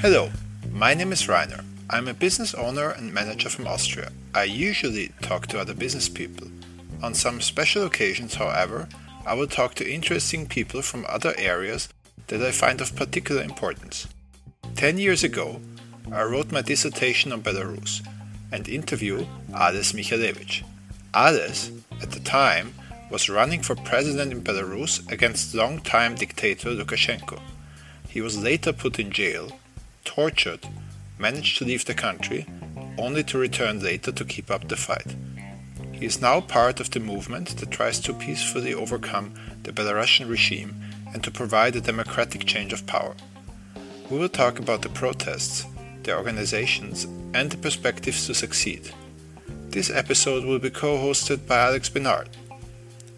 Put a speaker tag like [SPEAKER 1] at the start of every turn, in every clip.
[SPEAKER 1] Hello, my name is Rainer. I'm a business owner and manager from Austria. I usually talk to other business people. On some special occasions, however, I will talk to interesting people from other areas that I find of particular importance. Ten years ago, I wrote my dissertation on Belarus and interviewed Ales Mikhalevich. Ales, at the time, was running for president in Belarus against longtime dictator Lukashenko. He was later put in jail tortured, managed to leave the country, only to return later to keep up the fight. He is now part of the movement that tries to peacefully overcome the Belarusian regime and to provide a democratic change of power. We will talk about the protests, their organizations, and the perspectives to succeed. This episode will be co hosted by Alex Benard.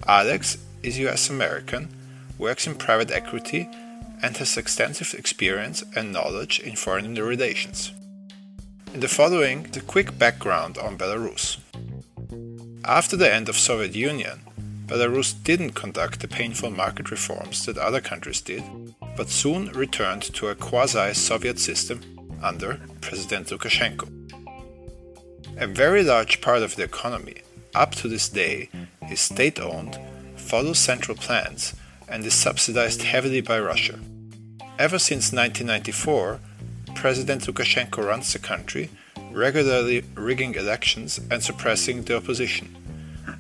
[SPEAKER 1] Alex is US American, works in private equity, and has extensive experience and knowledge in foreign relations. In the following, the quick background on Belarus. After the end of Soviet Union, Belarus didn't conduct the painful market reforms that other countries did, but soon returned to a quasi-Soviet system under President Lukashenko. A very large part of the economy, up to this day, is state-owned, follows central plans, and is subsidized heavily by Russia. Ever since 1994, President Lukashenko runs the country, regularly rigging elections and suppressing the opposition.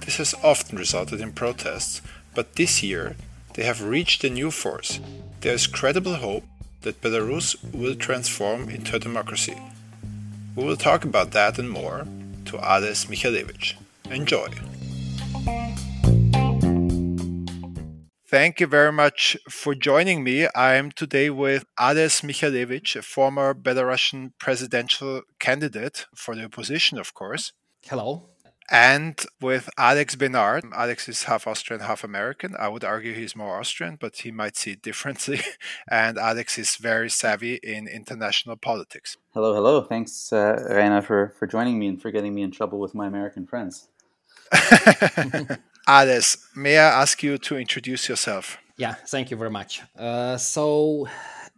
[SPEAKER 1] This has often resulted in protests, but this year they have reached a new force. There is credible hope that Belarus will transform into a democracy. We will talk about that and more to Ales Mikhalevich. Enjoy! Thank you very much for joining me. I am today with Ales Mikhalevich, a former Belarusian presidential candidate for the opposition, of course.
[SPEAKER 2] Hello.
[SPEAKER 1] And with Alex Benard. Alex is half Austrian, half American. I would argue he's more Austrian, but he might see it differently. and Alex is very savvy in international politics.
[SPEAKER 3] Hello, hello. Thanks, uh, Rainer, for, for joining me and for getting me in trouble with my American friends.
[SPEAKER 1] Ales, may I ask you to introduce yourself?
[SPEAKER 2] Yeah, thank you very much. Uh, so,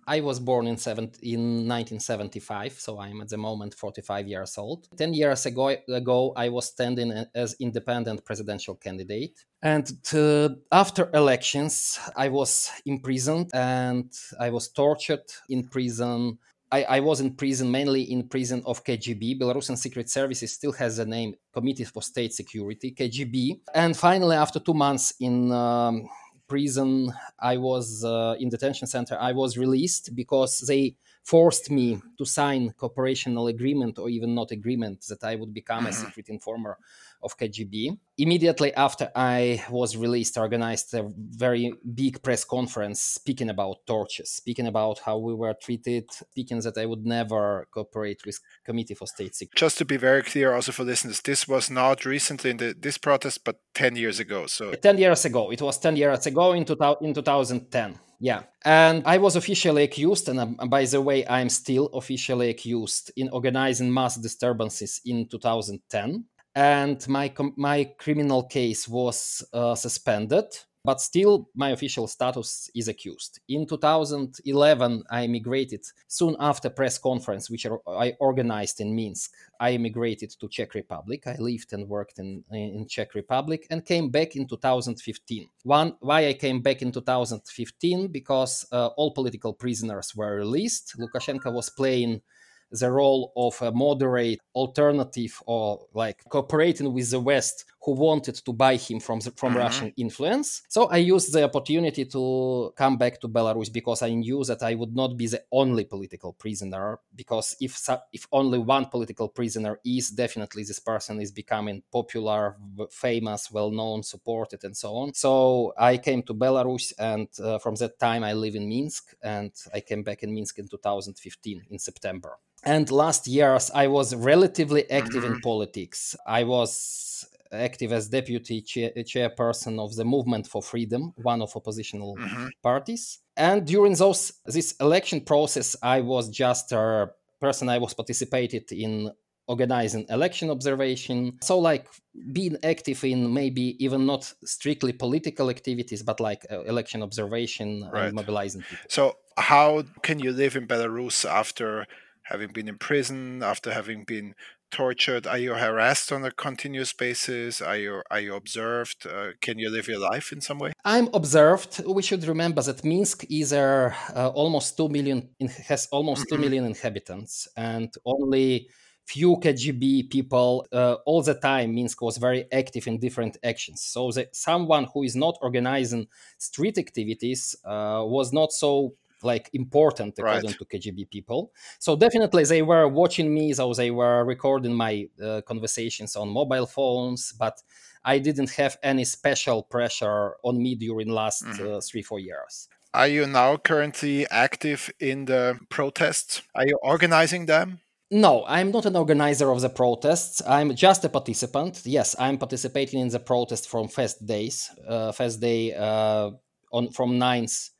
[SPEAKER 2] I was born in, seven, in 1975, so I'm at the moment 45 years old. 10 years ago, ago I was standing as independent presidential candidate. And uh, after elections, I was imprisoned and I was tortured in prison I, I, was in prison, mainly in prison of KGB. Belarusian Secret Services still has the name Committee for State Security, KGB. And finally, after two months in um, prison, I was uh, in detention center. I was released because they forced me to sign cooperational agreement or even not agreement that I would become a mm-hmm. secret informer of KGB. Immediately after I was released, I organized a very big press conference speaking about torches, speaking about how we were treated, speaking that I would never cooperate with Committee for State Security.
[SPEAKER 1] Just to be very clear, also for listeners, this was not recently in the, this protest, but 10 years ago. So
[SPEAKER 2] 10 years ago. It was 10 years ago in, two, in 2010. Yeah. And I was officially accused, and um, by the way, I'm still officially accused in organizing mass disturbances in 2010 and my my criminal case was uh, suspended but still my official status is accused. In 2011 i immigrated soon after press conference which i organized in minsk. I immigrated to czech republic. I lived and worked in, in czech republic and came back in 2015 one why i came back in 2015 because uh, all political prisoners were released. Lukashenko was playing the role of a moderate alternative or like cooperating with the West who wanted to buy him from the, from mm-hmm. Russian influence. So I used the opportunity to come back to Belarus because I knew that I would not be the only political prisoner. Because if if only one political prisoner is, definitely this person is becoming popular, famous, well known, supported, and so on. So I came to Belarus, and uh, from that time I live in Minsk, and I came back in Minsk in 2015 in September. And last years I was relatively active in mm-hmm. politics. I was active as deputy chair- chairperson of the Movement for Freedom, one of oppositional mm-hmm. parties. And during those this election process, I was just a person. I was participated in organizing election observation. So, like being active in maybe even not strictly political activities, but like uh, election observation
[SPEAKER 1] Right.
[SPEAKER 2] and mobilizing people.
[SPEAKER 1] So, how can you live in Belarus after having been in prison, after having been tortured? Are you harassed on a continuous basis? Are you are you observed? Uh, can you live your life in some way?
[SPEAKER 2] I'm observed. We should remember that Minsk is uh, almost two million has almost two
[SPEAKER 1] Mhm.
[SPEAKER 2] inhabitants, and only few KGB people uh, all the time. Minsk was very active in different actions. So that someone who is not organizing street activities uh, was not so like important according
[SPEAKER 1] Right.
[SPEAKER 2] to KGB people. So definitely they were watching me. So they were recording my uh, conversations on mobile phones, but I didn't have any special pressure on me during last
[SPEAKER 1] Mhm.
[SPEAKER 2] uh, three four years.
[SPEAKER 1] Are you now currently active in the protests? Are you organizing them?
[SPEAKER 2] No, I'm not an organizer of the protests. I'm just a participant. Yes, I'm participating in the protest from first days, uh, first day uh, on from 9th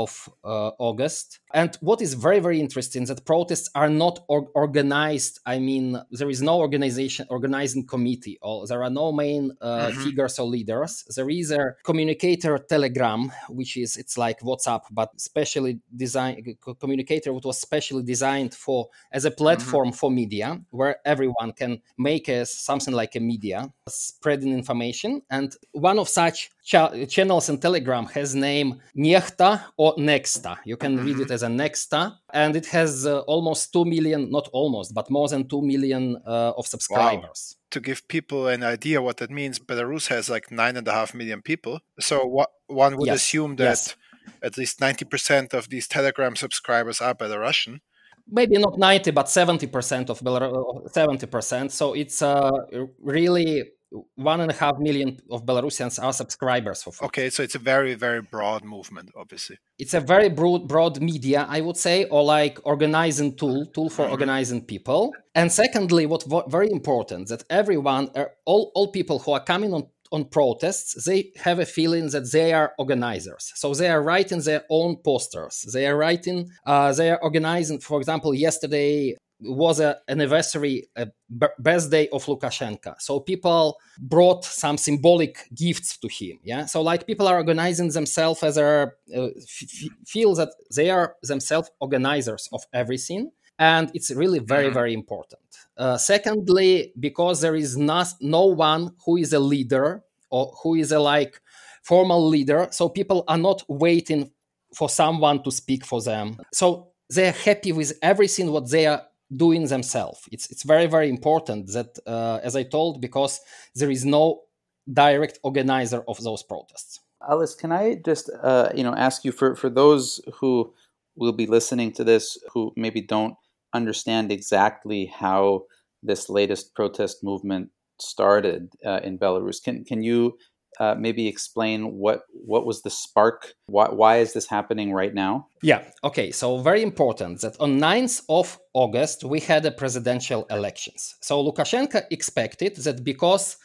[SPEAKER 2] of uh, August. And what is very very interesting that protests are not or- organized. I mean, there is no organization organizing committee, or there are no main uh,
[SPEAKER 1] Mhm.
[SPEAKER 2] figures or leaders. There is a communicator Telegram, which is it's like WhatsApp, but specially designed communicator, which was specially designed for as a platform for media, where everyone can make a, something like a media spreading information. And one of such cha- channels in Telegram has name Nechta or Nexta. You can read it as a Nexta, and it has uh, almost two million, not almost, but more than two million uh, of subscribers.
[SPEAKER 1] To give people an idea what that means, Belarus has like nine and a half million people. So what one would
[SPEAKER 2] Yes,
[SPEAKER 1] assume that
[SPEAKER 2] yes.
[SPEAKER 1] at least ninety percent of these Telegram subscribers are Belarusian.
[SPEAKER 2] maybe not 90 but 70% of Belarus 70% so it's uh, really one and a half million of belarusians are subscribers for Fox.
[SPEAKER 1] Okay, so it's a very very broad movement, obviously.
[SPEAKER 2] it's a very broad, broad media i would say or like organizing tool tool for
[SPEAKER 1] Mhm.
[SPEAKER 2] organizing people and secondly what very important that everyone uh, all, all people who are coming on on protests they have a feeling that they are organizers so they are writing their own posters they are writing uh, they are organizing for example yesterday was a anniversary a birthday of lukashenko. So people brought some symbolic gifts to him yeah? So like people are organizing themselves as a uh, f- feel that they are themselves organizers of everything and it's really very
[SPEAKER 1] Mhm.
[SPEAKER 2] very important. Uh, secondly because there is not, no one who is a leader or who is a like formal leader so people are not waiting for someone to speak for them. So they're happy with everything what they are doing themselves it's it's very very important that uh, as i told because there is no direct organizer of those protests
[SPEAKER 3] Ales, can I just uh, you know ask you for for those who will be listening to this who maybe don't understand exactly how this latest protest movement started uh, in Belarus? Can can you uh, maybe explain what what was the spark? Why why is this happening right now?
[SPEAKER 2] Yeah, okay. So very important that on 9th of August we had a presidential elections. So Lukashenko expected that because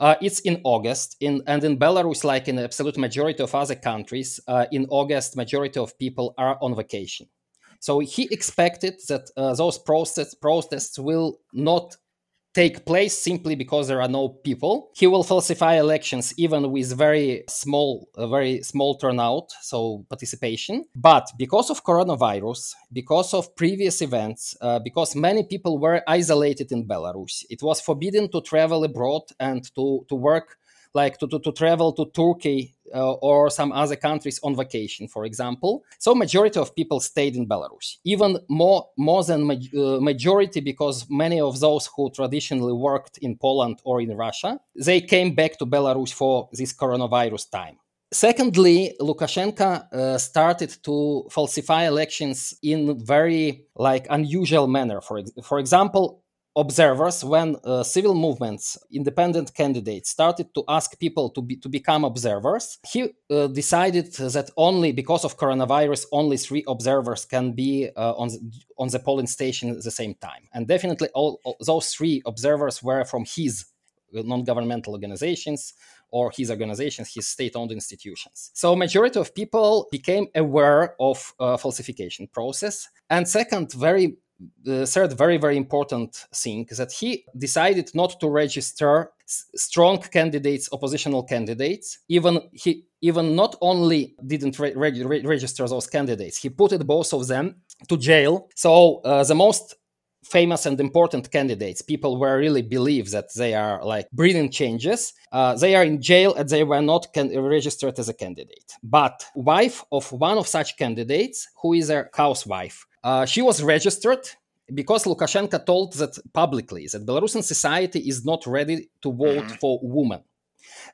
[SPEAKER 2] uh, it's in August, in and in Belarus, like in the absolute majority of other countries, uh, in August, majority of people are on vacation. So he expected that uh, those protests protests will not take place simply because there are no people. He will falsify elections even with very small, very small turnout, so participation. But because of coronavirus, because of previous events, uh, because many people were isolated in Belarus, it was forbidden to travel abroad and to to work like to, to, to travel to Turkey uh, or some other countries on vacation, for example. So majority of people stayed in Belarus, even more more than ma- uh, majority because many of those who traditionally worked in Poland or in Russia, they came back to Belarus for this coronavirus time. Secondly, Lukashenko uh, started to falsify elections in very like unusual manner. For ex- for example, observers when uh, civil movements independent candidates started to ask people to be to become observers he uh, decided that only because of coronavirus only three observers can be uh, on the, on the polling station at the same time and definitely all, all those three observers were from his non-governmental organizations or his organizations, his state-owned institutions. So majority of people became aware of uh, falsification process. And second, very the third very very important thing is that he decided not to register strong candidates oppositional candidates. Even he even not only didn't re- re- register those candidates he put both of them to jail. So uh, the most famous and important candidates people were really believe that they are like bringing changes uh, they are in jail and they were not can- registered as a candidate. But wife of one of such candidates who is a housewife uh, she was registered because Lukashenko told that publicly that Belarusian society is not ready to vote mm-hmm. for women.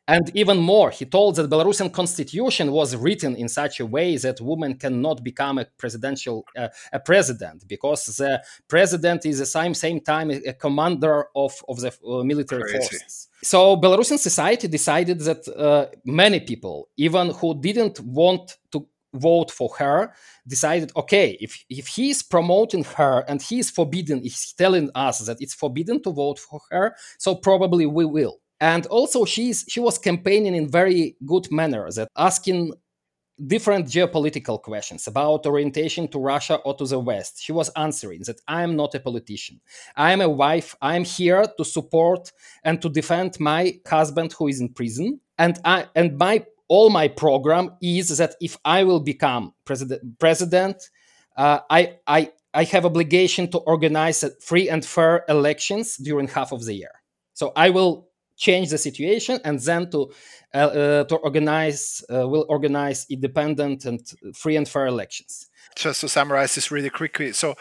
[SPEAKER 2] And even more, he told that Belarusian constitution was written in such a way that women cannot become a presidential uh, a president because the president is at the same same time a commander of, of the uh, military Crazy. forces. So Belarusian society decided that uh, many people, even who didn't want to vote for her decided okay if if he is promoting her and he is forbidden he's telling us that it's forbidden to vote for her so probably we will and also she's she was campaigning in very good manner that asking different geopolitical questions about orientation to Russia or to the West. She was answering that I am not a politician. I am a wife. I am here to support and to defend my husband who is in prison. And I and my all my program is that if I will become president, president uh, I, I, I have obligation to organize free and fair elections during half of the year. So I will change the situation and then to uh, uh, to organize uh, will organize independent and free and fair elections.
[SPEAKER 1] Just to summarize this really quickly, so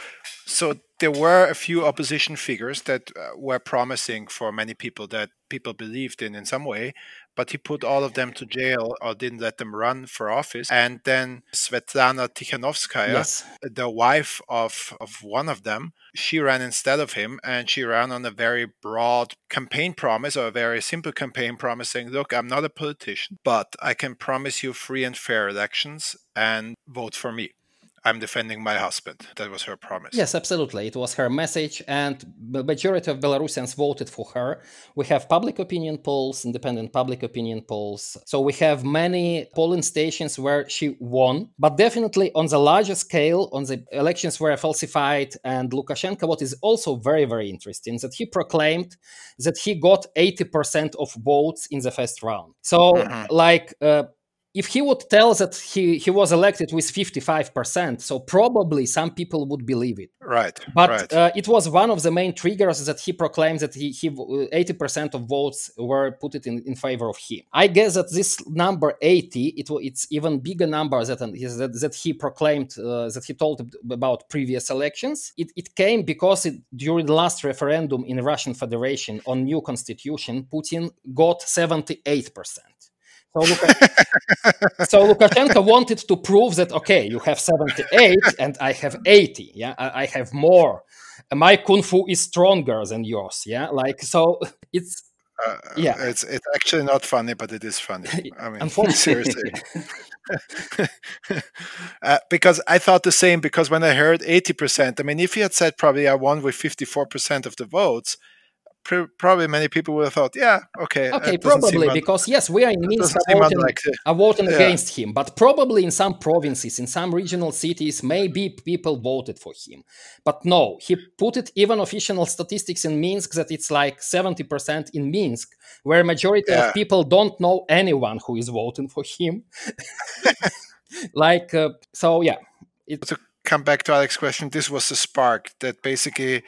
[SPEAKER 1] so there were a few opposition figures that uh, were promising for many people that people believed in in some way but he put all of them to jail or didn't let them run for office. And then Svetlana Tikhanovskaya, yes. the wife of, of one of them, she ran instead of him and she ran on a very broad campaign promise or a very simple campaign promise saying, Look, I'm not a politician, but I can promise you free and fair elections and vote for me. I'm defending my husband. That was her promise.
[SPEAKER 2] Yes, absolutely. It was her message, and the majority of Belarusians voted for her. We have public opinion polls, independent public opinion polls. So we have many polling stations where she won, but definitely on the larger scale, on the elections were falsified. And Lukashenko, what is also very, very interesting, that he proclaimed that he got 80% of votes in the first round. So, mm-hmm. like, uh, if he would tell that he, he was elected with 55%, so probably some people would believe it.
[SPEAKER 1] Right.
[SPEAKER 2] But
[SPEAKER 1] right.
[SPEAKER 2] Uh, it was one of the main triggers that he proclaimed that he, he 80% of votes were put it in, in favor of him. I guess that this number 80, it, it's even bigger number that, that, that he proclaimed, uh, that he told about previous elections. It, it came because it, during the last referendum in Russian Federation on new constitution, Putin got 78%. So, so Lukashenko wanted to prove that okay, you have 78 and I have 80. Yeah, I, I have more. My kung fu is stronger than yours. Yeah, like so it's
[SPEAKER 1] uh, yeah, it's it's actually not funny, but it is funny. I mean, seriously. uh, because I thought the same. Because when I heard eighty percent, I mean, if he had said probably I won with fifty-four percent of the votes, probably many people would have thought, yeah, okay.
[SPEAKER 2] Okay, probably because yes, we are in Minsk voting, are voting yeah. against him, but probably in some provinces, in some regional cities, maybe people voted for him. But no, he put it even official statistics in Minsk that it's like 70% in Minsk, where majority yeah. of people don't know anyone who is voting for him. like, uh, so yeah.
[SPEAKER 1] It, to come back to Alex's question, this was the spark that basically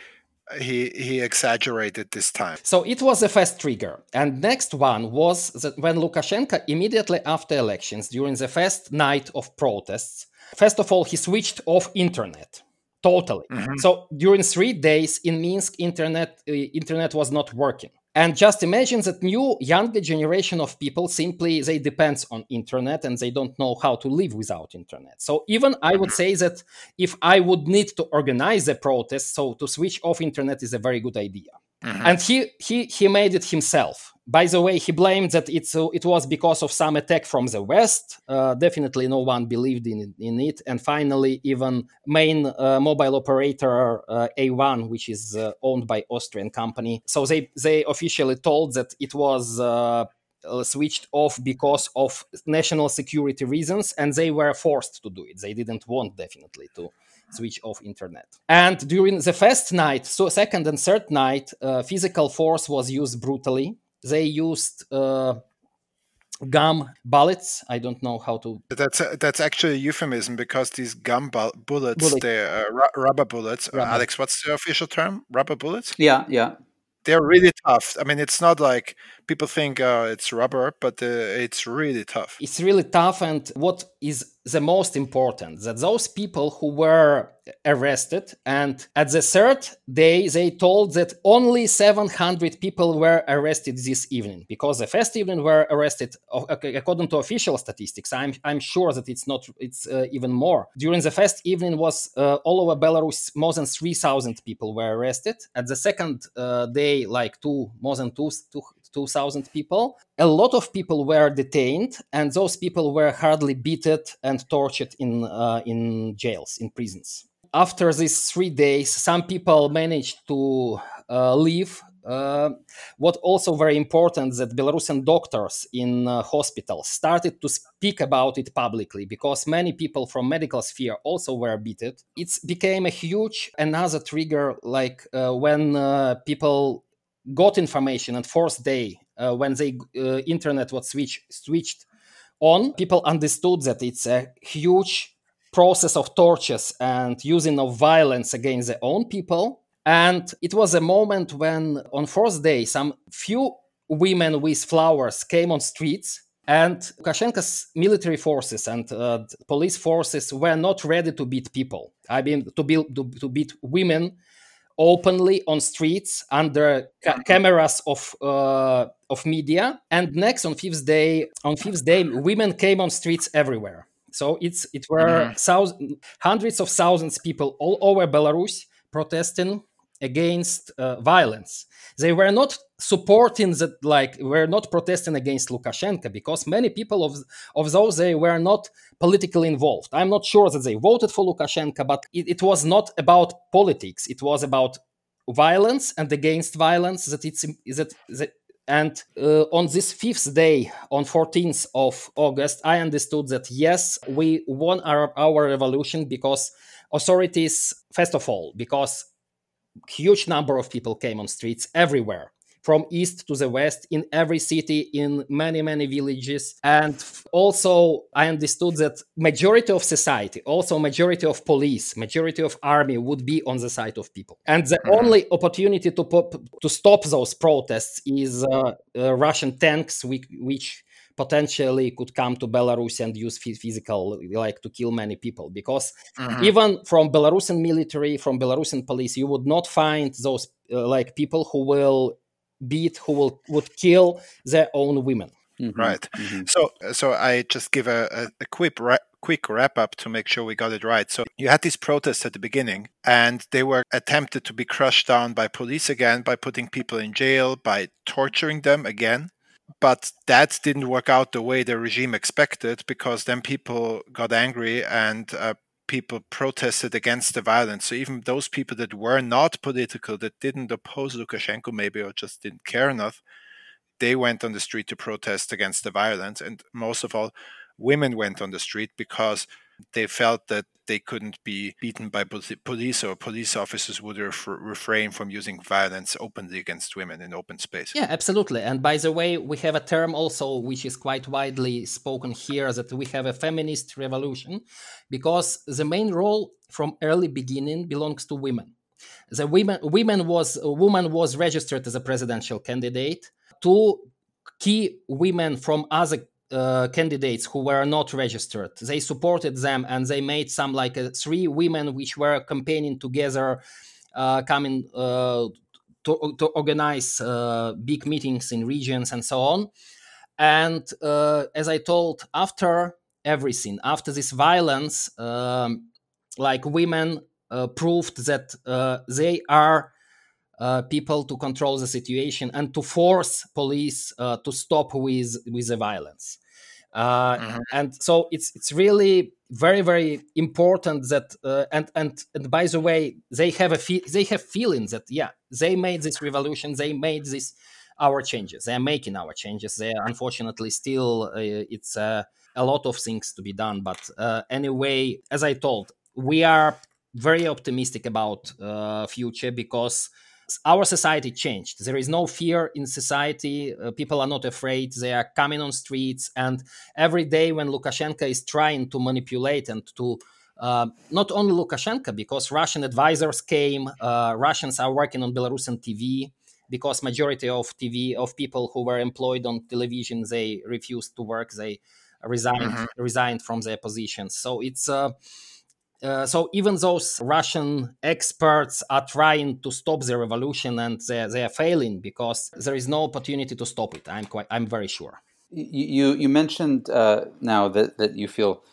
[SPEAKER 1] he he exaggerated this time.
[SPEAKER 2] So it was the first trigger. And next one was that when Lukashenko immediately after elections during the first night of protests, first of all he switched off internet totally. Mm-hmm. So during 3 days in Minsk internet uh, internet was not working and just imagine that new younger generation of people simply they depends on internet and they don't know how to live without internet. So even i would say that if i would need to organize a protest so to switch off internet is a very good idea. Mm-hmm. and he he he made it himself by the way, he blamed that it's, uh, it was because of some attack from the West. Uh, definitely, no one believed in, in it. And finally, even main uh, mobile operator uh, A1, which is uh, owned by Austrian company, so they they officially told that it was. Uh, switched off because of national security reasons and they were forced to do it they didn't want definitely to switch off internet. And during the first night, so second and third night, uh, physical force was used brutally. They used uh, gum bullets. I don't know how to.
[SPEAKER 1] That's a, that's actually a euphemism because these gum bu- bullets, Bullet. they're uh, ru- rubber bullets. Uh. Alex, what's the official term? Rubber bullets?
[SPEAKER 3] Yeah, yeah.
[SPEAKER 1] They're really tough. I mean, it's not like people think uh, it's rubber, but uh, it's really tough.
[SPEAKER 2] It's really tough, and what is the most important that those people who were arrested and at the third day they told that only 700 people were arrested this evening because the first evening were arrested according to official statistics. I'm, I'm sure that it's not it's uh, even more. During the first evening was uh, all over belarus more than 3000 people were arrested. At the second uh, day like two more than two, two 2,000 people. A lot of people were detained, and those people were hardly beaten and tortured in, uh, in jails, in prisons. After these three days, some people managed to uh, leave uh, what also very important that Belarusian doctors in uh, hospitals started to speak about it publicly because many people from medical sphere also were beaten. It became a huge another trigger, like uh, when uh, people got information and fourth day uh, when the uh, internet was switch, switched on people understood that it's a huge process of tortures and using of violence against their own people and it was a moment when on fourth day some few women with flowers came on streets and Lukashenko's military forces and uh, police forces were not ready to beat people. I mean, to, be, to, to beat women openly on streets under ca- cameras of uh, of media. And next on fifth day, on fifth day, women came on streets everywhere. So it's it were mm-hmm. thousands, hundreds of thousands of people all over Belarus protesting against uh, violence. They were not supporting that, like, were not protesting against Lukashenko because many people of, of those they were not politically involved. I'm not sure that they voted for Lukashenko, but it, it was not about politics. It was about violence and against violence. That it's that, that and uh, on this fifth day, on 14th of August, I understood that yes, we won our, our revolution because authorities, first of all, because huge number of people came on streets everywhere from east to the west in every city in many many villages and also i understood that majority of society also majority of police majority of army would be on the side of people and the mm-hmm. only opportunity to pop, to stop those protests is uh, uh, russian tanks which, which potentially could come to Belarus and use physical, like to kill many people. Because mm-hmm. even from Belarusian military, from Belarusian police, you would not find those uh, like people who will beat, who will would kill their own women.
[SPEAKER 1] Mm-hmm. Right. Mm-hmm. So, so I just give a, a, a quick ra- quick wrap up to make sure we got it right. So you had these protests at the beginning, and they were attempted to be crushed down by police again, by putting people in jail, by torturing them again but that didn't work out the way the regime expected because then people got angry and uh, people protested against the violence. So even those people that were not political, that didn't oppose Lukashenko maybe or just didn't care enough, they went on the street to protest against the violence. And most of all, women went on the street because they felt that they couldn't be beaten by police or police officers would ref- refrain from using violence openly against women in open space.
[SPEAKER 2] Yeah, absolutely. And by the way, we have a term also which is quite widely spoken here that we have a feminist revolution because the main role from early beginning belongs to women. The women women was woman was registered as a presidential candidate. Two key women from other uh, candidates who were not registered. They supported them and they made some like uh, three women which were campaigning together, uh, coming uh, to, to organize uh, big meetings in regions and so on. And as I told, after everything, after this violence, um, like women proved that they are uh, people to control the situation and to force police uh, to stop with with the violence. Uh, mm-hmm. And so it's it's really very very important that uh, and and and by the way they have a fe- they have feelings that yeah they made this revolution they made this our changes. They are making our changes. They are unfortunately still uh, it's uh, a lot of things to be done. But uh, anyway as i told we are very optimistic about uh, future because our society changed. There is no fear in society. Uh, people are not afraid. They are coming on streets, and every day when Lukashenko is trying to manipulate and to uh, not only Lukashenko, because Russian advisors came, uh, Russians are working on Belarusian TV because majority of TV of people who were employed on television they refused to work. They resigned mm-hmm. resigned from their positions. So it's uh, uh, so even those Russian experts are trying to stop the revolution and they, they are failing because there is no opportunity to stop it. I'm quite, I'm very sure.
[SPEAKER 3] You you mentioned uh, now that, that you feel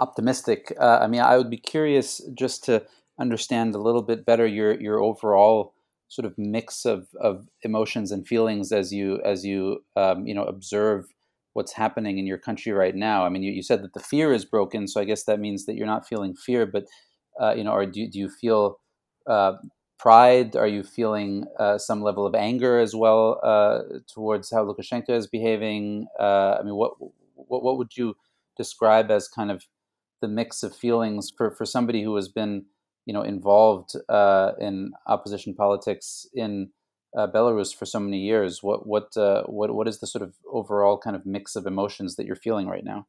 [SPEAKER 3] optimistic. Uh, I mean, I would be curious just to understand a little bit better your your overall sort of mix of, of emotions and feelings as you as you um, you know observe what's happening in your country right now. I mean, you, you said that the fear is broken, so I guess that means that you're not feeling fear, but uh, you know, or do, do you feel uh, pride? Are you feeling uh, some level of anger as well uh, towards how Lukashenko is behaving? Uh, I mean, what, what what would you describe as kind of the mix of feelings for, for somebody who has been you know involved uh, in opposition politics in uh, Belarus for so many years. What what uh, what what is the sort of overall kind of mix of emotions that you're feeling right now?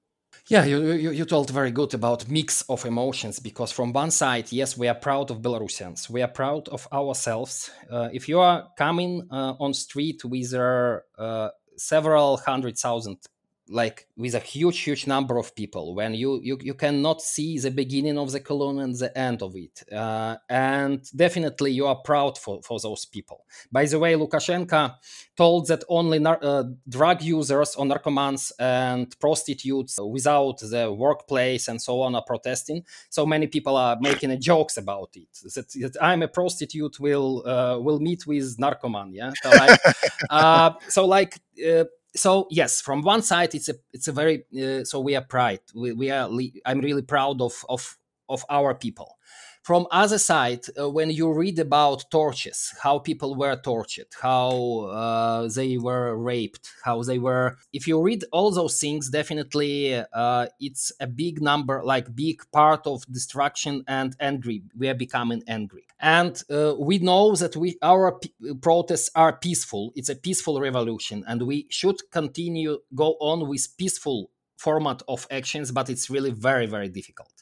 [SPEAKER 2] Yeah, you, you, you told very good about mix of emotions because from one side, yes, we are proud of Belarusians. We are proud of ourselves. Uh, if you are coming uh, on street with uh, several hundred thousand like with a huge huge number of people when you you, you cannot see the beginning of the column and the end of it. Uh, and definitely you are proud for, for those people. By the way lukashenko told that only nar- uh, drug users or narcomans and prostitutes without the workplace and so on are protesting. So many people are making jokes about it that, that i'm a prostitute will uh, will meet with narcoman yeah? So like, uh, so like uh, so yes from one side it's a it's a very uh, so we are pride. We, we are i'm really proud of of of our people from other side uh, when you read about torches how people were tortured how uh, they were raped how they were if you read all those things definitely uh, it's a big number like big part of destruction and angry we are becoming angry. And uh, we know that we our protests are peaceful it's a peaceful revolution and we should continue go on with peaceful format of actions but it's really very very difficult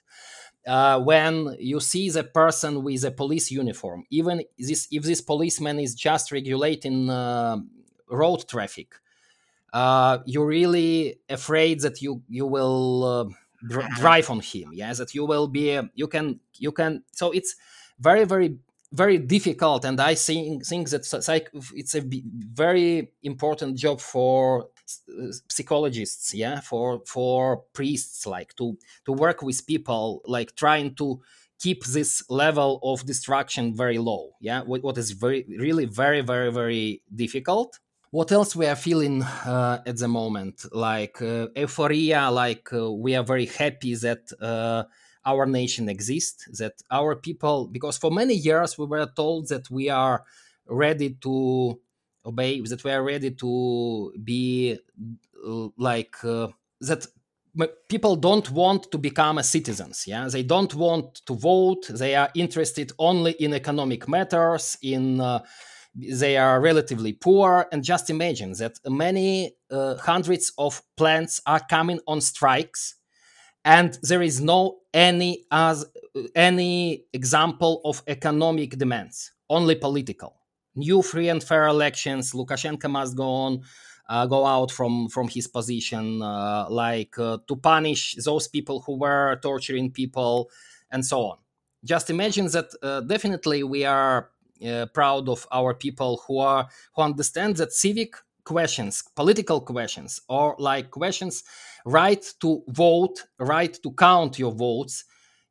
[SPEAKER 2] uh, when you see the person with a police uniform, even this, if this policeman is just regulating uh, road traffic, uh, you're really afraid that you you will uh, dr- drive on him. Yeah, that you will be you can you can. So it's very very very difficult, and I think think that it's a very important job for psychologists yeah for for priests like to to work with people like trying to keep this level of destruction very low yeah? What, what is very really very very very difficult. What else we are feeling uh, at the moment? Like uh, euphoria like uh, we are very happy that uh, our nation exists that our people because for many years we were told that we are ready to obey that we are ready to be uh, like uh, that people don't want to become citizens yeah? They don't want to vote. They are interested only in economic matters in uh, they are relatively poor. And just imagine that many uh, hundreds of plants are coming on strikes and there is no any as any example of economic demands only political new free and fair elections. Lukashenko must go on, uh, go out from from his position, uh, like uh, to punish those people who were torturing people, and so on. Just imagine that. Uh, definitely, we are uh, proud of our people who are who understand that civic questions, political questions, or like questions, right to vote, right to count your votes,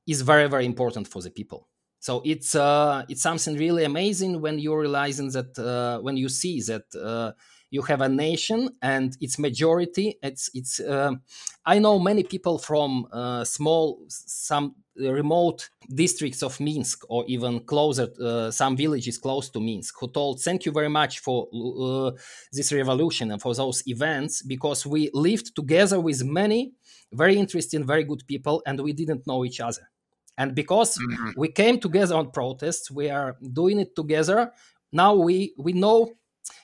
[SPEAKER 2] is very very important for the people so it's uh, it's something really amazing when you're realizing that uh, when you see that uh, you have a nation and its majority. It's it's uh, i know many people from uh, small some remote districts of minsk or even closer uh, some villages close to minsk who told thank you very much for this revolution and for those events because we lived together with many very interesting very good people and we didn't know each other and because mm-hmm. we came together on protests we are doing it together now we we know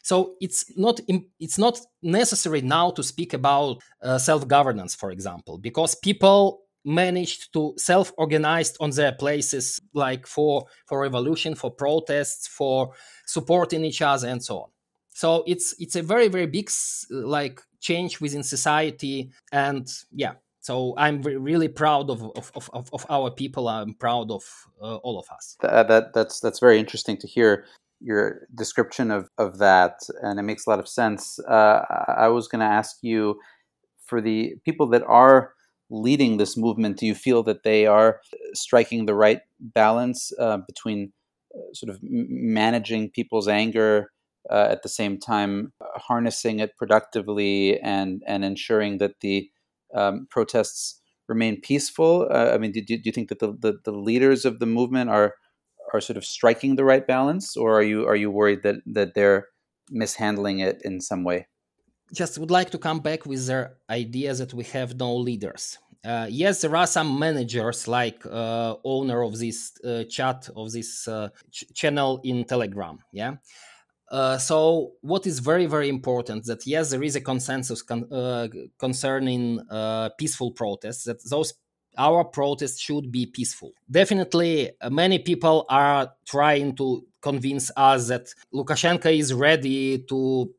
[SPEAKER 2] so it's not it's not necessary now to speak about uh, self governance for example because people managed to self-organize on their places like for for revolution for protests for supporting each other and so on so it's it's a very very big like change within society and yeah so i'm really proud of of, of, of our people. I'm proud of uh, all of us.
[SPEAKER 3] That, that that's that's very interesting to hear your description of, of that and it makes a lot of sense. Uh, i was going to ask you for the people that are leading this movement, do you feel that they are striking the right balance uh, between uh, sort of managing people's anger uh, at the same time harnessing it productively and and ensuring that the um, protests remain peaceful? Uh, I mean, do, do you think that the, the, the leaders of the movement are are sort of striking the right balance, or are you are you worried that that they're mishandling it in some way?
[SPEAKER 2] just would like to come back with the idea that we have no leaders. Uh, yes, there are some managers, like uh, owner of this uh, chat of this uh, ch- channel in Telegram. Yeah. Uh, so what is very very important that yes there is a consensus con- uh, concerning peaceful protests that those our protests should be peaceful definitely many people are trying to convince us that lukashenko is ready to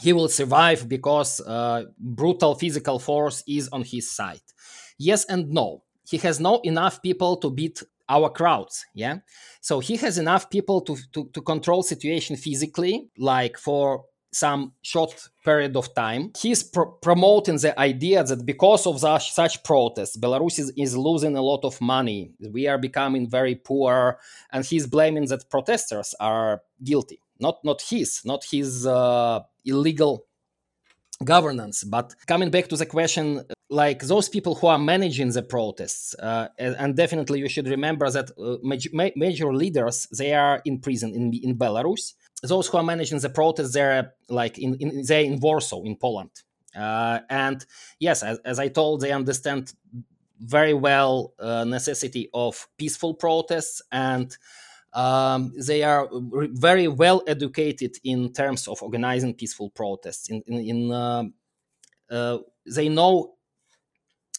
[SPEAKER 2] he will survive because uh, brutal physical force is on his side. Yes and no. He has not enough people to beat our crowds yeah so he has enough people to, to, to control situation physically like for some short period of time. He's promoting the idea that because of such, such protests, Belarus is, is, losing a lot of money. We are becoming very poor, and he's blaming that protesters are guilty not not his, not his uh, illegal governance. But coming back to the question, like those people who are managing the protests, uh, and definitely you should remember that uh, major, major, leaders they are in prison in in Belarus. Those who are managing the protests, they're like in, in they're in Warsaw in Poland. Uh, and yes, as, as, I told, they understand very well uh, necessity of peaceful protests and um, they are very well educated in terms of organizing peaceful protests. In, in, in uh, uh, they know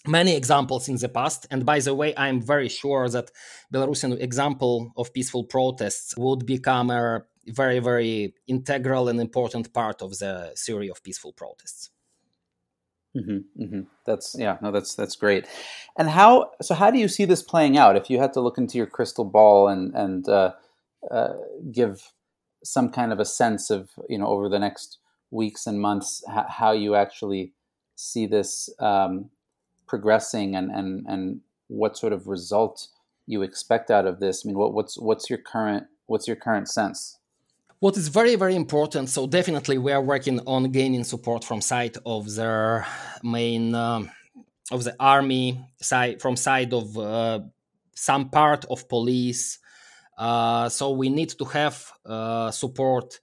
[SPEAKER 2] many examples in the past, and by the way, I'm very sure that Belarusian example of peaceful protests would become a very, very integral and important part of the theory of peaceful protests.
[SPEAKER 3] Mm-hmm, mm-hmm. That's yeah, no, that's that's great. And how so? How do you see this playing out? If you had to look into your crystal ball and and uh, uh, give some kind of a sense of you know over the next weeks and months h- how you actually see this um, progressing and and and what sort of result you expect out of this. I mean, what, what's what's your current what's your current sense?
[SPEAKER 2] What is very very important so definitely we are working on gaining support from side of their main um, of the army side from side of uh, some part of police. Uh, so we need to have uh, support.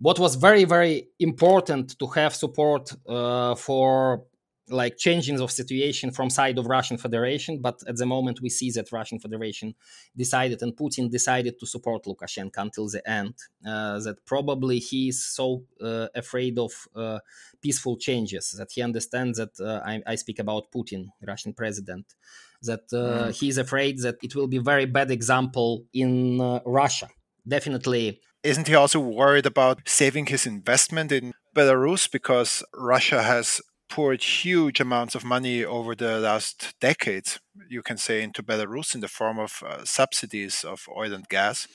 [SPEAKER 2] What was very very important to have support uh, for like changing of situation from side of Russian Federation, but at the moment we see that Russian Federation decided and Putin decided to support Lukashenko until the end. Uh, that probably he is so uh, afraid of uh, peaceful changes that he understands that uh, I, I, speak about Putin, Russian president, that uh, mm. he is afraid that it will be very bad example in uh, Russia. Definitely.
[SPEAKER 1] Isn't he also worried about saving his investment in Belarus because Russia has poured huge amounts of money over the last decades, you can say, into Belarus in the form of uh, subsidies of oil and gas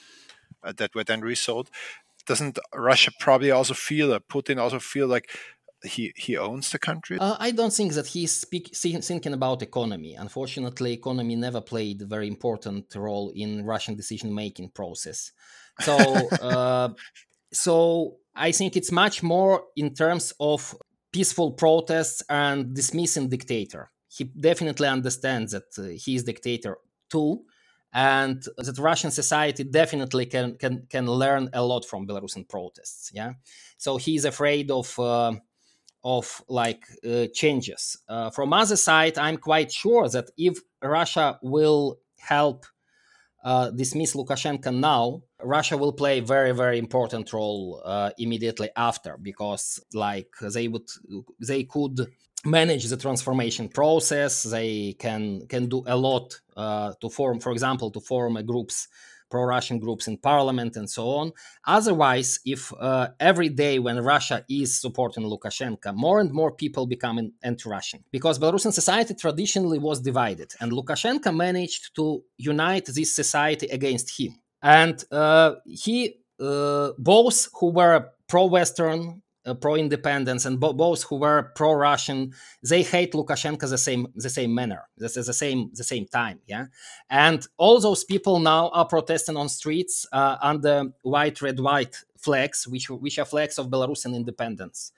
[SPEAKER 1] uh, that were then resold. Doesn't Russia probably also feel, uh, Putin also feel like he he owns the country?
[SPEAKER 2] Uh, I don't think that he's speak, thinking about economy. Unfortunately, economy never played a very important role in Russian decision making process. So. uh, so I think it's much more in terms of peaceful protests and dismissing dictator. He definitely understands that uh, he is dictator too, and that Russian society definitely can can can learn a lot from Belarusian protests. Yeah, so he's afraid of. Uh, of like uh, changes. Uh, from other side, I'm quite sure that if Russia will help uh, dismiss Lukashenko now, Russia will play a very, very important role uh, immediately after because, like, they would, they could manage the transformation process. They can can do a lot uh, to form, for example, to form groups pro-Russian groups in parliament and so on. Otherwise, if uh, every day when Russia is supporting Lukashenko, more and more people become anti-Russian because Belarusian society traditionally was divided, and Lukashenko managed to unite this society against him. And uh, he uh, both who were pro-Western uh, pro-independence and bo- both who were pro-Russian, they hate Lukashenko the same the same manner, the, the same the same time, yeah. And all those people now are protesting on streets uh, under white, red, white flags, which which are flags of Belarusian independence,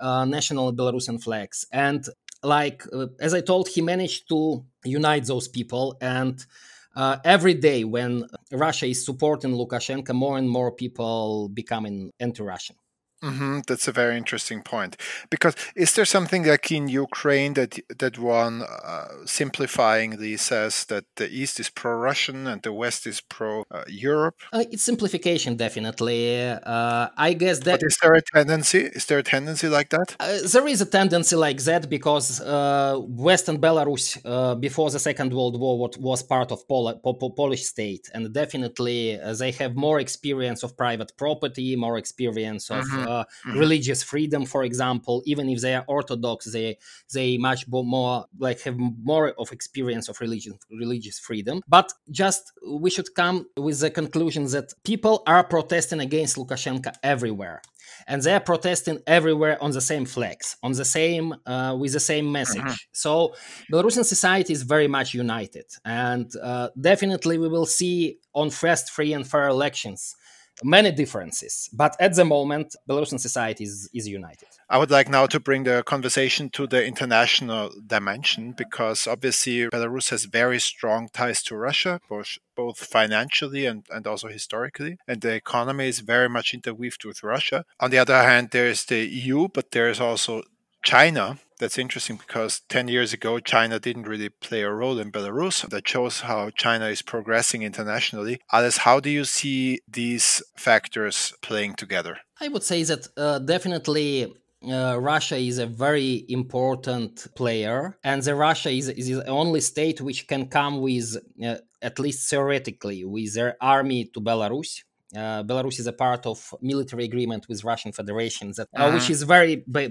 [SPEAKER 2] uh, national Belarusian flags. And like uh, as I told, he managed to unite those people and. Uh, every day when Russia is supporting Lukashenko, more and more people becoming anti-Russian.
[SPEAKER 1] Mm-hmm. That's a very interesting point. Because is there something like in Ukraine that that one uh, simplifyingly says that the East is pro-Russian and the West is pro-Europe?
[SPEAKER 2] Uh, it's simplification, definitely. Uh, I guess that.
[SPEAKER 1] But is there a tendency? Is there a tendency like that?
[SPEAKER 2] Uh, there is a tendency like that because uh, Western Belarus uh, before the Second World War was part of Pol- Polish state, and definitely they have more experience of private property, more experience of. Mm-hmm uh, mm-hmm. religious freedom, for example, even if they are Orthodox, they they much more like have more of experience of religion religious freedom. But just we should come with the conclusion that people are protesting against Lukashenko everywhere and they're protesting everywhere on the same flags on the same uh, with the same message mm-hmm. so belarusian society is very much united and uh, definitely we will see on first free and fair elections many differences, but at the moment, Belarusian society is, is united.
[SPEAKER 1] I would like now to bring the conversation to the international dimension because obviously Belarus has very strong ties to Russia, both, both financially and, and also historically, and the economy is very much interweaved with Russia. On the other hand, there is the EU, but there is also China, that's interesting because 10 years ago, China didn't really play a role in Belarus. That shows how China is progressing internationally. Ales, how do you see these factors playing together?
[SPEAKER 2] I would say that uh, definitely uh, Russia is a very important player, and the Russia is, is the only state which can come with, uh, at least theoretically, with their army to Belarus uh, Belarus is a part of military agreement with Russian Federation that uh, uh-huh. which is very ba-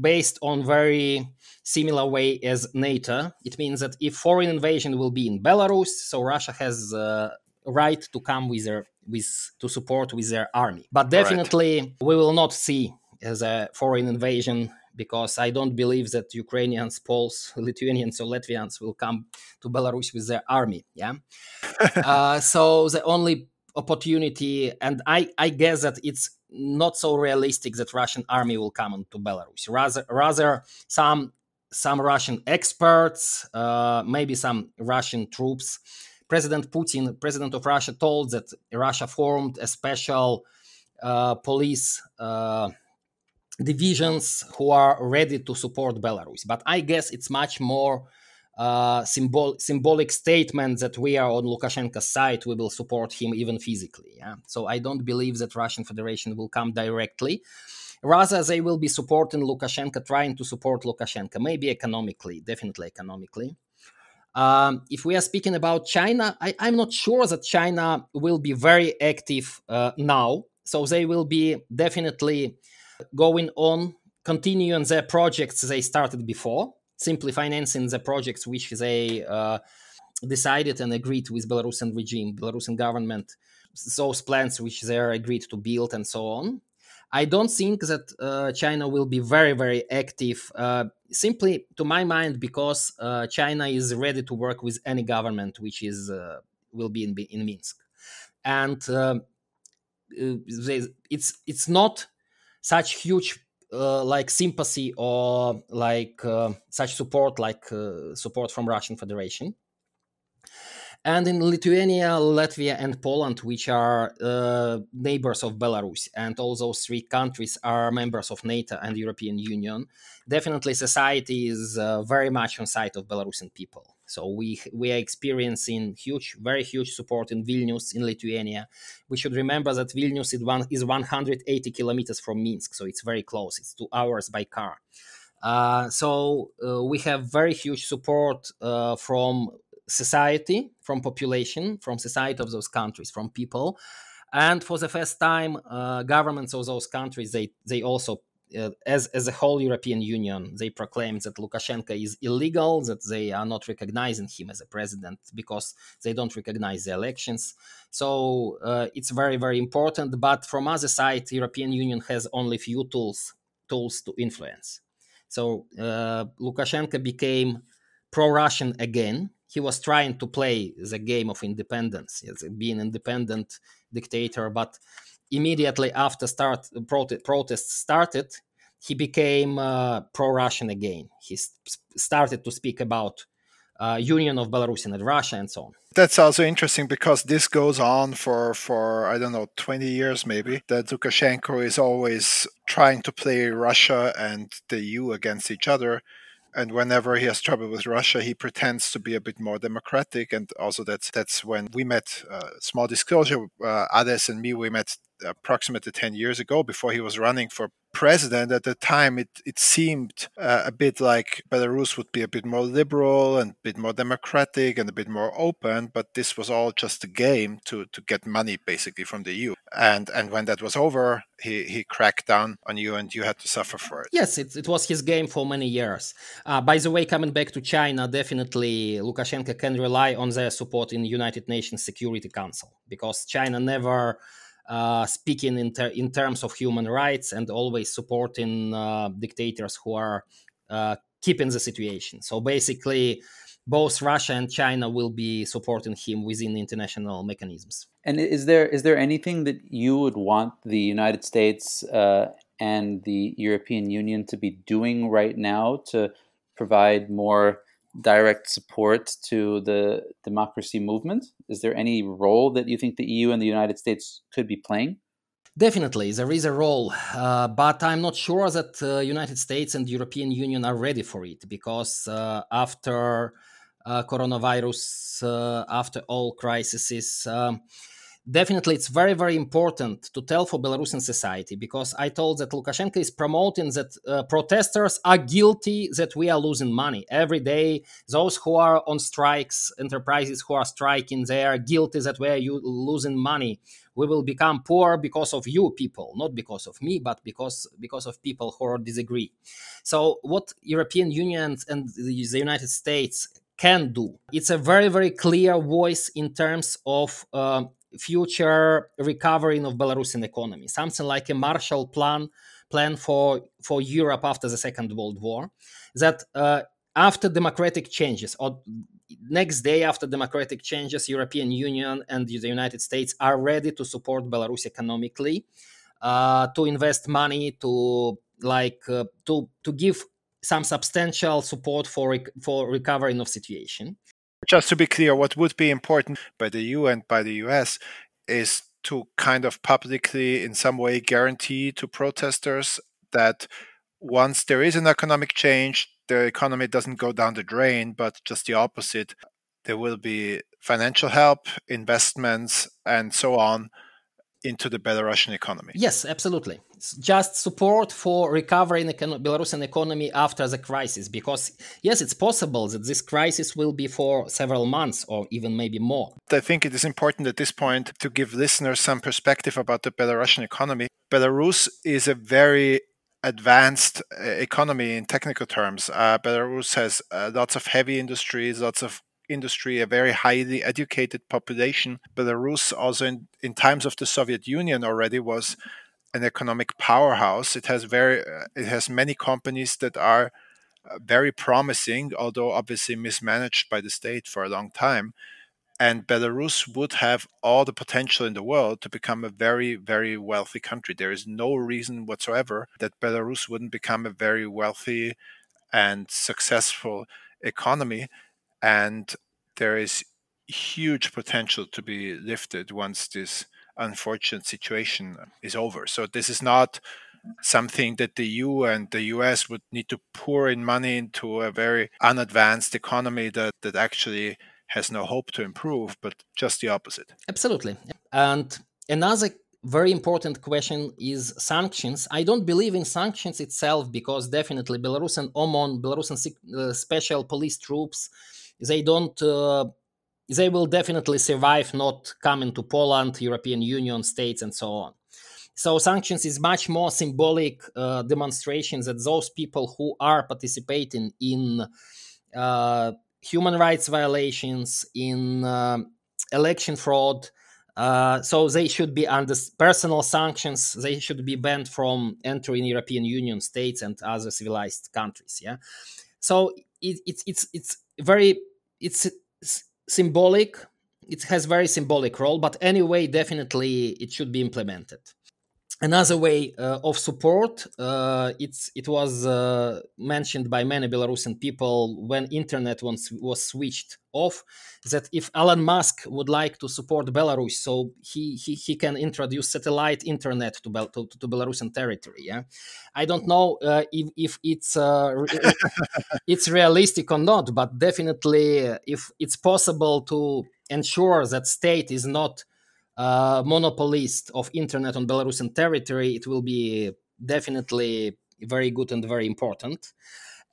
[SPEAKER 2] based on very similar way as NATO. It means that if foreign invasion will be in Belarus, so Russia has uh, right to come with their with to support with their army. But definitely right. we will not see as a foreign invasion because I don't believe that Ukrainians, Poles, Lithuanians, or Latvians will come to Belarus with their army. Yeah. uh, so the only opportunity, and I, I guess that it's not so realistic that Russian army will come into Belarus. Rather, rather some some Russian experts, uh, maybe some Russian troops. President Putin, president of Russia, told that Russia formed a special uh, police uh, divisions who are ready to support Belarus. But I guess it's much more uh, symbol- symbolic statement that we are on Lukashenko's side, we will support him even physically. Yeah? So I don't believe that Russian Federation will come directly. Rather, they will be supporting Lukashenko, trying to support Lukashenko, maybe economically, definitely economically. Um, if we are speaking about China, I, am not sure that China will be very active uh, now. So they will be definitely going on, continuing their projects they started before simply financing the projects which they uh, decided and agreed with Belarusian regime, Belarusian government, those plans which they are agreed to build and so on. I don't think that uh, China will be very, very active. Uh, simply, to my mind, because uh, China is ready to work with any government which is uh, will be in, in Minsk, and uh, it's it's not such huge uh, like sympathy or like uh, such support like uh, support from russian federation. And in lithuania latvia and poland which are uh, neighbors of belarus and all those three countries are members of nato and european union definitely society is uh, very much on side of belarusian people So we we are experiencing huge, very huge support in Vilnius in Lithuania. We should remember that Vilnius is one is 180 kilometers from Minsk, so it's very close. It's two hours by car. Uh, so uh, we have very huge support uh, from society, from population, from society of those countries, from people, and for the first time, uh, governments of those countries they they also uh, as as a whole European Union, they proclaimed that Lukashenko is illegal, that they are not recognizing him as a president because they don't recognize the elections. So uh, it's very very important. But from other side, European Union has only few tools tools to influence. So uh, Lukashenko became pro-Russian again. He was trying to play the game of independence, being an independent dictator, but immediately after start prote- protests started, he became uh, pro-Russian again. He st- started to speak about uh, union of Belarus and Russia and so on.
[SPEAKER 1] That's also interesting because this goes on for for I don't know 20 years maybe. That Lukashenko is always trying to play Russia and the EU against each other and whenever he has trouble with Russia, he pretends to be a bit more democratic. And also, that's that's when we met. Uh, small disclosure: uh, Ales and me, we met approximately 10 years ago before he was running for president at the time it, it seemed uh, a bit like belarus would be a bit more liberal and a bit more democratic and a bit more open but this was all just a game to, to get money basically from the eu and and when that was over he, he cracked down on you and you had to suffer for it.
[SPEAKER 2] Yes it, it was his game for many years. Uh, by the way coming back to china definitely lukashenko can rely on their support in united nations security council because china never uh, speaking in, ter- in terms of human rights and always supporting uh, dictators who are uh, keeping the situation. So basically, both Russia and China will be supporting him within international mechanisms.
[SPEAKER 3] And is there is there anything that you would want the United States uh, and the European Union to be doing right now to provide more direct support to the democracy movement? Is there any role that you think the EU and the United States could be playing?
[SPEAKER 2] Definitely, there is a role, uh, but I'm not sure that uh, United States and European Union are ready for it because uh, after uh, coronavirus, uh, after all crises, um, definitely it's very very important to tell for belarusian society because i told that lukashenko is promoting that uh, protesters are guilty that we are losing money every day those who are on strikes enterprises who are striking they are guilty that we are losing money we will become poor because of you people not because of me but because because of people who disagree so what european union and the united states can do. It's a very, very clear voice in terms of uh, future recovering of Belarusian economy, something like a Marshall Plan plan for for Europe after the Second World War. That uh, after democratic changes or next day after democratic changes, European Union and the United States are ready to support Belarus economically, uh, to invest money, to like uh, to to give some substantial support for for recovering of situation.
[SPEAKER 1] Just to be clear, what would be important by the EU and by the US is to kind of publicly, in some way, guarantee to protesters that once there is an economic change, the economy doesn't go down the drain, but just the opposite. There will be financial help, investments, and so on into the Belarusian economy.
[SPEAKER 2] Yes, absolutely. It's just support for recovering the Belarusian economy after the crisis, because yes, it's possible that this crisis will be for several months or even maybe more.
[SPEAKER 1] I think it is important at this point to give listeners some perspective about the Belarusian economy. Belarus is a very advanced uh, economy in technical terms. Uh, Belarus has uh, lots of heavy industries, lots of industry, a very highly educated population. Belarus, also in, in times of the Soviet Union, already was an economic powerhouse. It has very, it has many companies that are uh, very promising, although obviously mismanaged by the state for a long time. And Belarus would have all the potential in the world to become a very, very wealthy country. There is no reason whatsoever that Belarus wouldn't become a very wealthy and successful economy and there is huge potential to be lifted once this unfortunate situation is over. So this is not something that the EU and the US would need to pour in money into a very unadvanced economy that, that actually has no hope to improve, but just the opposite.
[SPEAKER 2] Absolutely. And another very important question is sanctions. I don't believe in sanctions itself because definitely Belarusian OMON, Belarusian uh, special police troops, they don't. Uh, they will definitely survive not coming to Poland, European Union states, and so on. So sanctions is much more symbolic uh, demonstrations that those people who are participating in uh, human rights violations, in uh, election fraud, uh, so they should be under personal sanctions. They should be banned from entering European Union states and other civilized countries. Yeah. So it, it's it's it's very it's, symbolic. It has very symbolic role, but anyway, definitely it should be implemented another way uh, of support uh, it's it was uh, mentioned by many belarusian people when internet once was switched off that if elon musk would like to support belarus so he he, he can introduce satellite internet to, Bel- to, to belarusian territory yeah? I don't know uh, if, if it's uh, it's realistic or not but definitely if it's possible to ensure that state is not uh, monopolist of internet on Belarusian territory, it will be definitely very good and very important.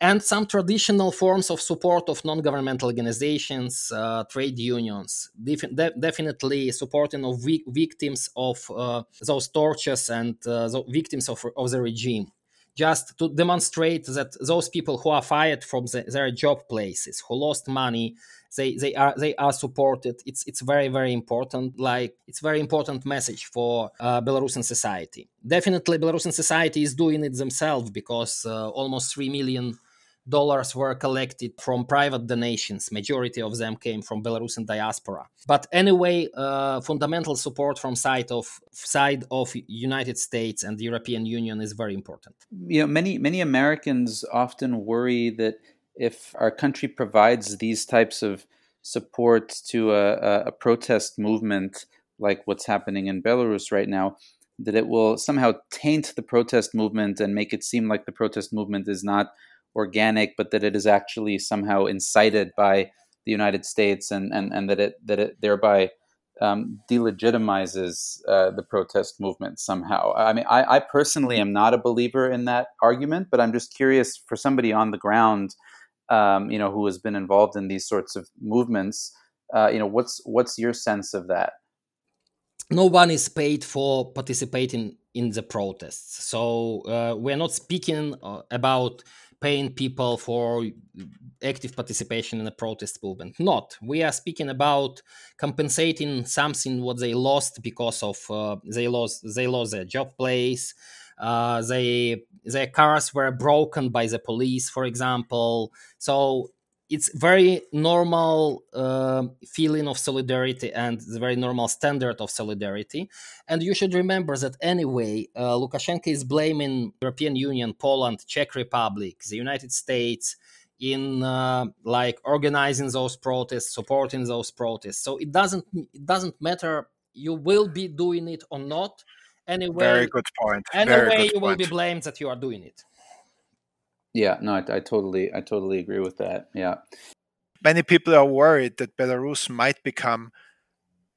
[SPEAKER 2] And some traditional forms of support of non-governmental organizations, uh, trade unions, def- de- definitely supporting of vi- victims of uh, those tortures and uh, victims of, of the regime just to demonstrate that those people who are fired from the, their job places, who lost money, they they are they are supported. It's it's very very important. Like it's very important message for uh, Belarusian society. Definitely, Belarusian society is doing it themselves because uh, almost three million dollars were collected from private donations. Majority of them came from Belarusian diaspora. But anyway, uh, fundamental support from side of side of United States and the European Union is very important.
[SPEAKER 3] You know, many many Americans often worry that if our country provides these types of support to a, a protest movement like what's happening in Belarus right now, that it will somehow taint the protest movement and make it seem like the protest movement is not organic, but that it is actually somehow incited by the United States, and and, and that it that it thereby um, delegitimizes uh, the protest movement somehow. I mean, I, I, personally am not a believer in that argument, but I'm just curious for somebody on the ground, um, you know, who has been involved in these sorts of movements. Uh, you know, what's what's your sense of that?
[SPEAKER 2] No one is paid for participating in the protests, so uh, we're not speaking uh, about paying people for active participation in a protest movement. Not. We are speaking about compensating something what they lost because of uh, they lost they lost their job place. Uh, they their cars were broken by the police, for example. So it's very normal uh, feeling of solidarity and the very normal standard of solidarity. And you should remember that anyway uh, lukashenko is blaming european union poland czech republic the united states in uh, like organizing those protests supporting those protests. So it doesn't it doesn't matter you will be doing it or not. Anyway
[SPEAKER 1] very good point.
[SPEAKER 2] Anyway
[SPEAKER 1] you
[SPEAKER 2] point. will be blamed that you are doing it
[SPEAKER 3] yeah, no, I, I totally, I totally agree with that. Yeah,
[SPEAKER 1] many people are worried that Belarus might become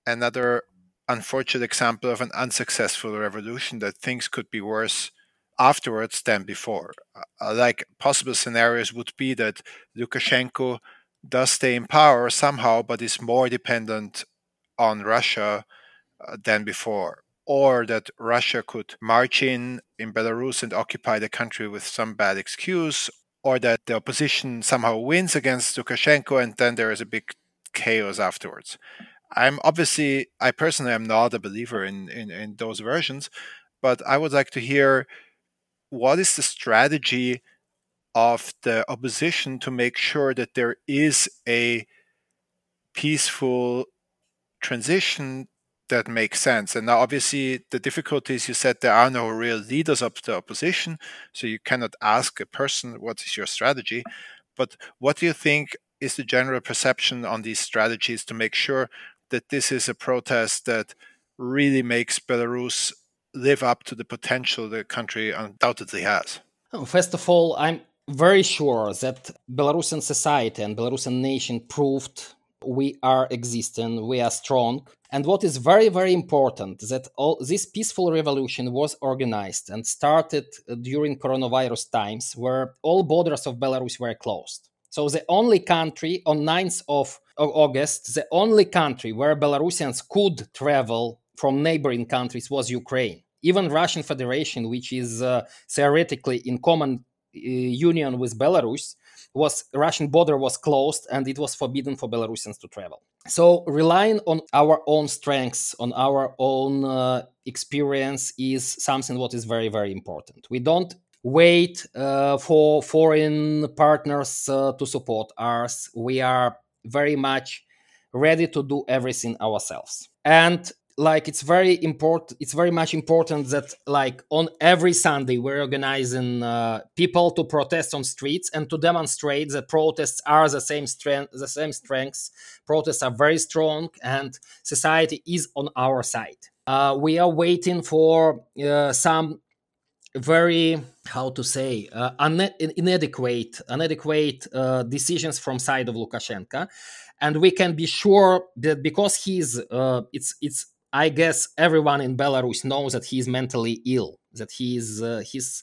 [SPEAKER 1] another unfortunate example of an unsuccessful revolution. That things could be worse afterwards than before. Uh, like possible scenarios would be that Lukashenko does stay in power somehow, but is more dependent on Russia uh, than before or that Russia could march in in Belarus and occupy the country with some bad excuse, or that the opposition somehow wins against Lukashenko and then there is a big chaos afterwards. I'm obviously, I personally am not a believer in, in, in those versions, but I would like to hear what is the strategy of the opposition to make sure that there is a peaceful transition that makes sense. And now, obviously, the difficulty is you said there are no real leaders of the opposition, so you cannot ask a person what is your strategy. But what do you think is the general perception on these strategies to make sure that this is a protest that really makes Belarus live up to the potential the country undoubtedly has?
[SPEAKER 2] First of all, I'm very sure that Belarusian society and Belarusian nation proved we are existing, we are strong. And what is very, very important that all this peaceful revolution was organized and started during coronavirus times where all borders of Belarus were closed. So the only country on 9th of August, the only country where Belarusians could travel from neighboring countries was Ukraine. Even Russian Federation, which is uh, theoretically in common uh, union with Belarus, was Russian border was closed and it was forbidden for Belarusians to travel. So relying on our own strengths, on our own uh, experience is something what is very very important. We don't wait uh, for foreign partners uh, to support us. We are very much ready to do everything ourselves. And like it's very important it's very much important that like on every sunday we're organizing uh, people to protest on streets and to demonstrate that protests are the same strength the same strengths. Protests are very strong and society is on our side. Uh, we are waiting for uh, some very how to say uh, inadequate inadequate uh, decisions from side of Lukashenko. And we can be sure that because he's uh, it's it's I guess everyone in Belarus knows that he is mentally ill that he is uh, his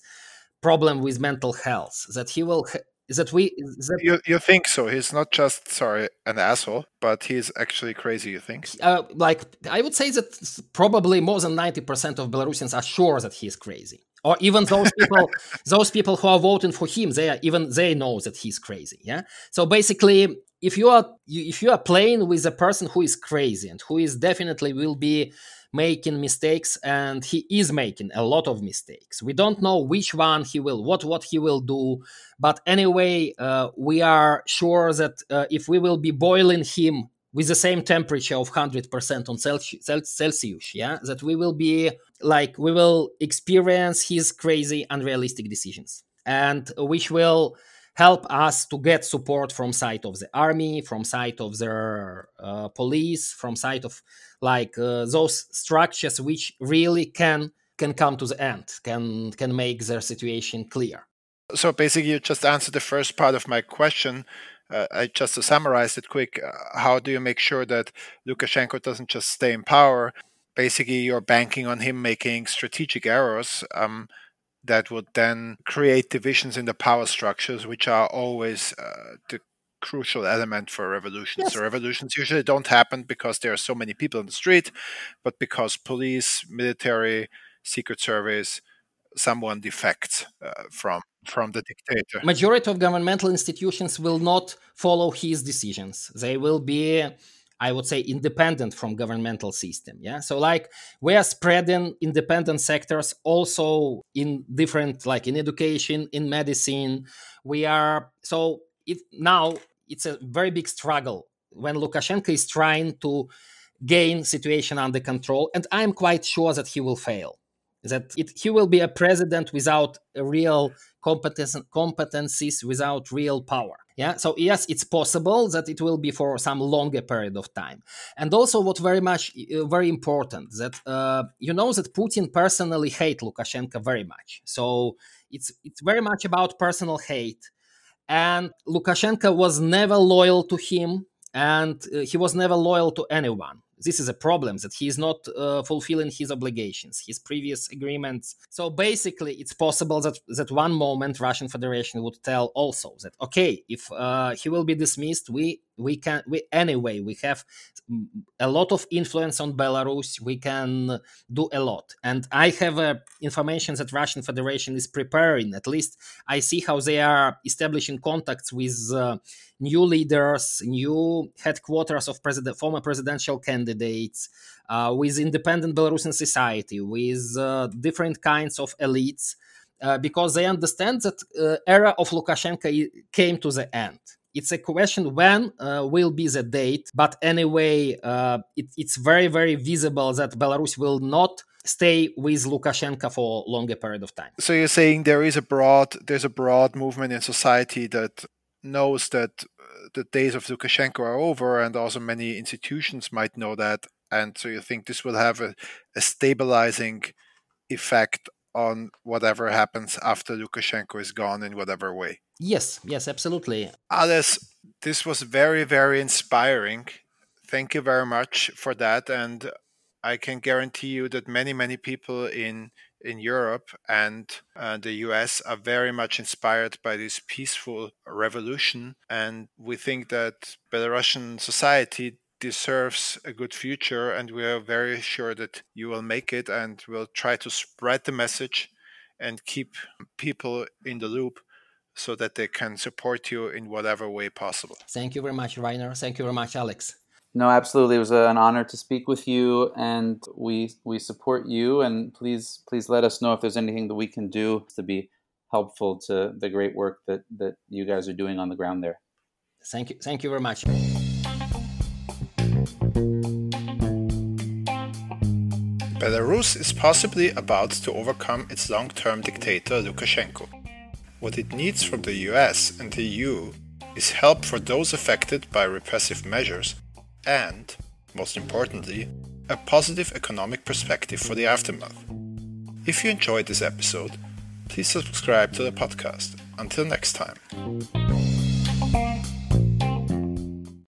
[SPEAKER 2] problem with mental health that he will that we that
[SPEAKER 1] you, you think so. He's not just sorry an asshole but he's actually crazy you think?
[SPEAKER 2] Uh, like i would say that probably more than 90% of belarusians are sure that he's crazy. Or even those people those people who are voting for him they are even they know that he's crazy yeah? So basically if you are if you are playing with a person who is crazy and who is definitely will be making mistakes and he is making a lot of mistakes we don't know which one he will what what he will do. But anyway uh, we are sure that uh, if we will be boiling him with the same temperature of 100% on celsius yeah that we will be like we will experience his crazy unrealistic decisions. And which will help us to get support from side of the army from side of their uh, police from side of like uh, those structures which really can can come to the end can can make their situation clear.
[SPEAKER 1] So basically you just answered the first part of my question. Uh, I just to summarize it quick, uh, how do you make sure that Lukashenko doesn't just stay in power? Basically, you're banking on him making strategic errors. Um, that would then create divisions in the power structures, which are always uh, the crucial element for revolutions. Yes. So revolutions usually don't happen because there are so many people in the street, but because police, military, secret service, someone defects uh, from from the dictator.
[SPEAKER 2] Majority of governmental institutions will not follow his decisions. They will be I would say independent from governmental system. Yeah. So like we are spreading independent sectors also in different like in education, in medicine. We are so it now it's a very big struggle when Lukashenko is trying to gain situation under control and I'm quite sure that he will fail that it, he will be a president without a real competence, competencies, without real power. Yeah, so yes, it's possible that it will be for some longer period of time. And also, what very much, uh, very important, that uh, you know that Putin personally hate Lukashenko very much. So it's it's very much about personal hate, and Lukashenko was never loyal to him, and uh, he was never loyal to anyone this is a problem that he is not uh, fulfilling his obligations his previous agreements. So basically it's possible that that one moment russian federation would tell also that okay if uh, he will be dismissed we we can we anyway we have a lot of influence on belarus. We can do a lot. And i have uh, information that russian federation is preparing. At least i see how they are establishing contacts with uh, new leaders new headquarters of president former presidential candidates uh, with independent belarusian society with uh, different kinds of elites uh, because they understand that uh, era of lukashenko came to the end it's a question when uh, will be the date but anyway uh, it, it's very very visible that belarus will not stay with lukashenko for a longer period of time
[SPEAKER 1] so you're saying there is a broad there's a broad movement in society that knows that uh, the days of lukashenko are over and also many institutions might know that and so you think this will have a, a stabilizing effect on whatever happens after Lukashenko is gone in whatever way.
[SPEAKER 2] Yes, yes, absolutely.
[SPEAKER 1] Ales, this was very, very inspiring. Thank you very much for that. And I can guarantee you that many, many people in in Europe and uh, the US are very much inspired by this peaceful revolution. And we think that Belarusian society deserves a good future. And we are very sure that you will make it and we'll try to spread the message and keep people in the loop so that they can support you in whatever way possible.
[SPEAKER 2] Thank you very much, Rainer. Thank you very much, Alex.
[SPEAKER 3] No, absolutely. It was uh, an honor to speak with you, and we we support you. And please, please let us know if there's anything that we can do to be helpful to the great work that that you guys are doing on the ground there.
[SPEAKER 2] Thank you. Thank you very much.
[SPEAKER 1] Belarus is possibly about to overcome its long-term dictator Lukashenko. What it needs from the US and the EU is help for those affected by repressive measures and, most importantly, a positive economic perspective for the aftermath. If you enjoyed this episode, please subscribe to the podcast. Until next time.